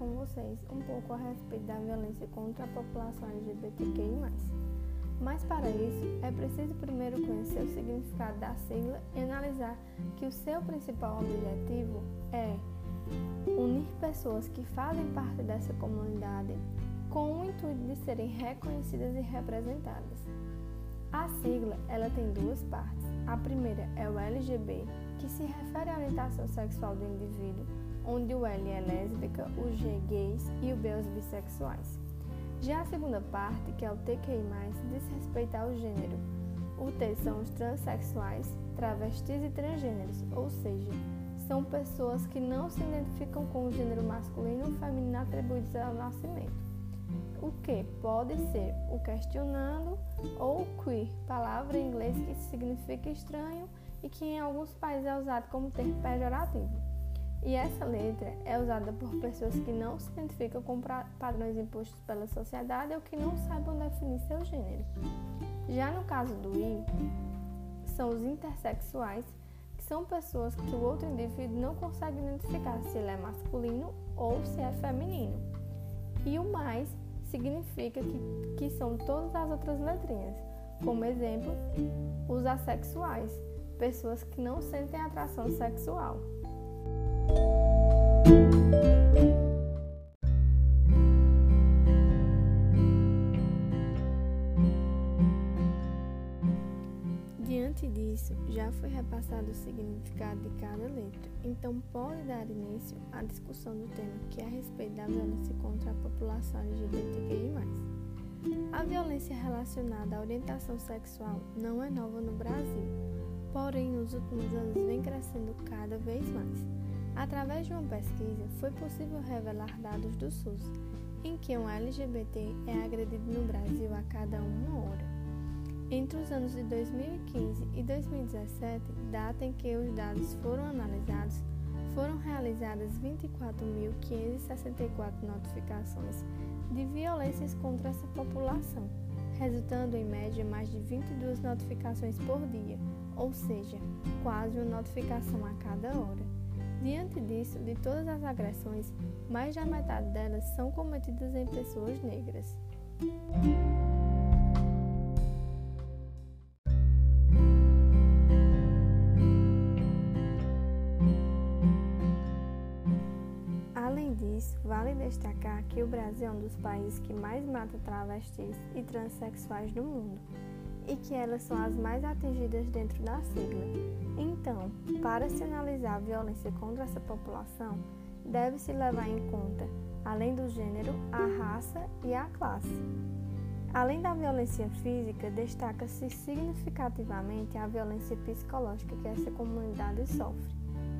com vocês um pouco a respeito da violência contra a população LGBTQI+. Mas para isso, é preciso primeiro conhecer o significado da sigla e analisar que o seu principal objetivo é unir pessoas que fazem parte dessa comunidade com o intuito de serem reconhecidas e representadas. A sigla ela tem duas partes. A primeira é o LGB, que se refere à orientação sexual do indivíduo, onde o L é lésbica, o G gays e o B os bissexuais. Já a segunda parte, que é o TQI+, diz respeito ao gênero. O T são os transexuais, travestis e transgêneros, ou seja, são pessoas que não se identificam com o gênero masculino ou feminino atribuídos ao nascimento o que pode ser o questionando ou queer, palavra em inglês que significa estranho e que em alguns países é usado como termo pejorativo. E essa letra é usada por pessoas que não se identificam com padrões impostos pela sociedade ou que não saibam definir seu gênero. Já no caso do I, são os intersexuais, que são pessoas que o outro indivíduo não consegue identificar se ele é masculino ou se é feminino. E o mais significa que, que são todas as outras letrinhas. Como exemplo, os assexuais, pessoas que não sentem atração sexual. Diante disso, já foi repassado o significado de cada letra, então pode dar início à discussão do tema que é a respeito da violência contra a população LGBTQI+. A violência relacionada à orientação sexual não é nova no Brasil, porém nos últimos anos vem crescendo cada vez mais. Através de uma pesquisa, foi possível revelar dados do SUS, em que um LGBT é agredido no Brasil a cada uma hora. Entre os anos de 2015 e 2017, data em que os dados foram analisados, foram realizadas 24.564 notificações de violências contra essa população, resultando em média mais de 22 notificações por dia, ou seja, quase uma notificação a cada hora. Diante disso, de todas as agressões, mais da metade delas são cometidas em pessoas negras. Vale destacar que o Brasil é um dos países que mais mata travestis e transexuais do mundo e que elas são as mais atingidas dentro da sigla. Então, para se analisar a violência contra essa população, deve-se levar em conta, além do gênero, a raça e a classe. Além da violência física, destaca-se significativamente a violência psicológica que essa comunidade sofre,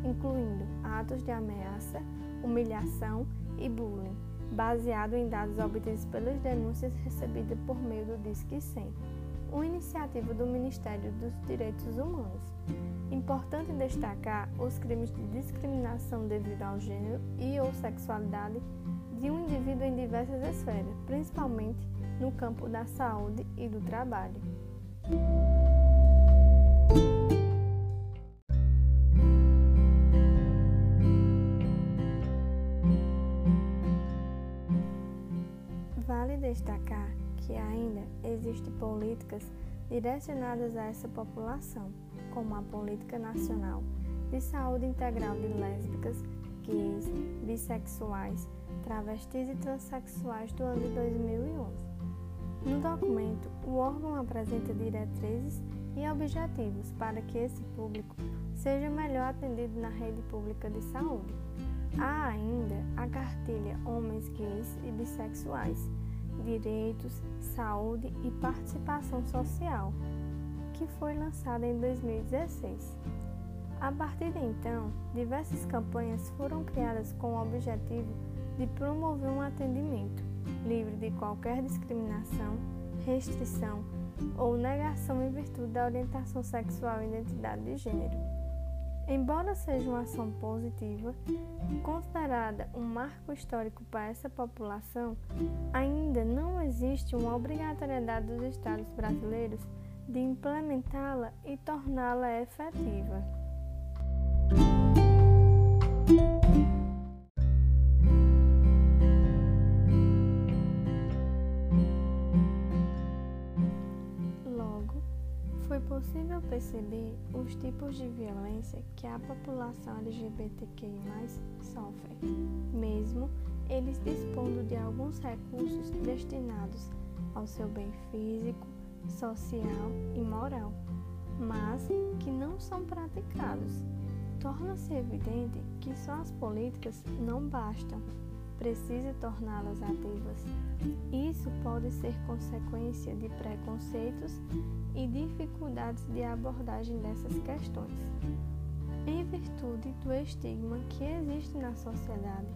incluindo atos de ameaça, humilhação e bullying, baseado em dados obtidos pelas denúncias recebidas por meio do Disque 100, uma iniciativa do Ministério dos Direitos Humanos. Importante destacar os crimes de discriminação devido ao gênero e ou sexualidade de um indivíduo em diversas esferas, principalmente no campo da saúde e do trabalho. destacar que ainda existem políticas direcionadas a essa população, como a Política Nacional de Saúde Integral de Lésbicas, gays, bissexuais, travestis e transexuais do ano de 2011. No documento, o órgão apresenta diretrizes e objetivos para que esse público seja melhor atendido na rede pública de saúde. Há ainda a cartilha Homens Gays e Bissexuais, Direitos, Saúde e Participação Social, que foi lançada em 2016. A partir de então, diversas campanhas foram criadas com o objetivo de promover um atendimento livre de qualquer discriminação, restrição ou negação em virtude da orientação sexual e identidade de gênero. Embora seja uma ação positiva, considerada um marco histórico para essa população, ainda não existe uma obrigatoriedade dos Estados brasileiros de implementá-la e torná-la efetiva. Foi possível perceber os tipos de violência que a população LGBTQI sofre, mesmo eles dispondo de alguns recursos destinados ao seu bem físico, social e moral, mas que não são praticados. Torna-se evidente que só as políticas não bastam, precisa torná-las ativas. Isso pode ser consequência de preconceitos e dificuldades de abordagem dessas questões. Em virtude do estigma que existe na sociedade,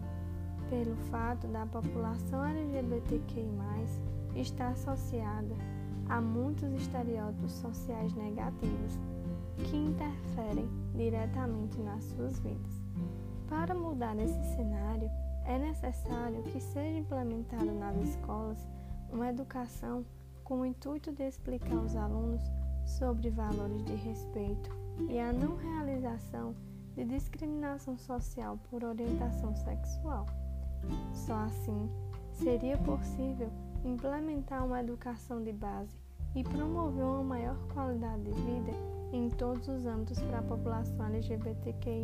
pelo fato da população LGBTQI, estar associada a muitos estereótipos sociais negativos que interferem diretamente nas suas vidas. Para mudar esse cenário, é necessário que seja implementada nas escolas uma educação com o intuito de explicar aos alunos sobre valores de respeito e a não realização de discriminação social por orientação sexual. Só assim seria possível implementar uma educação de base e promover uma maior qualidade de vida em todos os âmbitos para a população LGBTQI.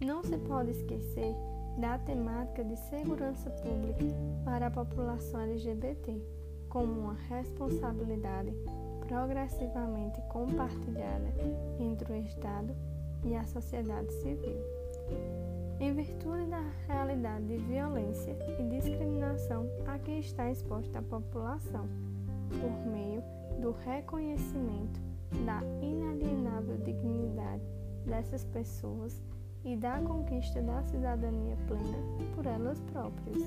Não se pode esquecer da temática de segurança pública para a população LGBT como uma responsabilidade progressivamente compartilhada entre o Estado e a sociedade civil. Em virtude da realidade de violência e discriminação a que está exposta a população, por meio do reconhecimento da inalienável dignidade dessas pessoas e da conquista da cidadania plena por elas próprias.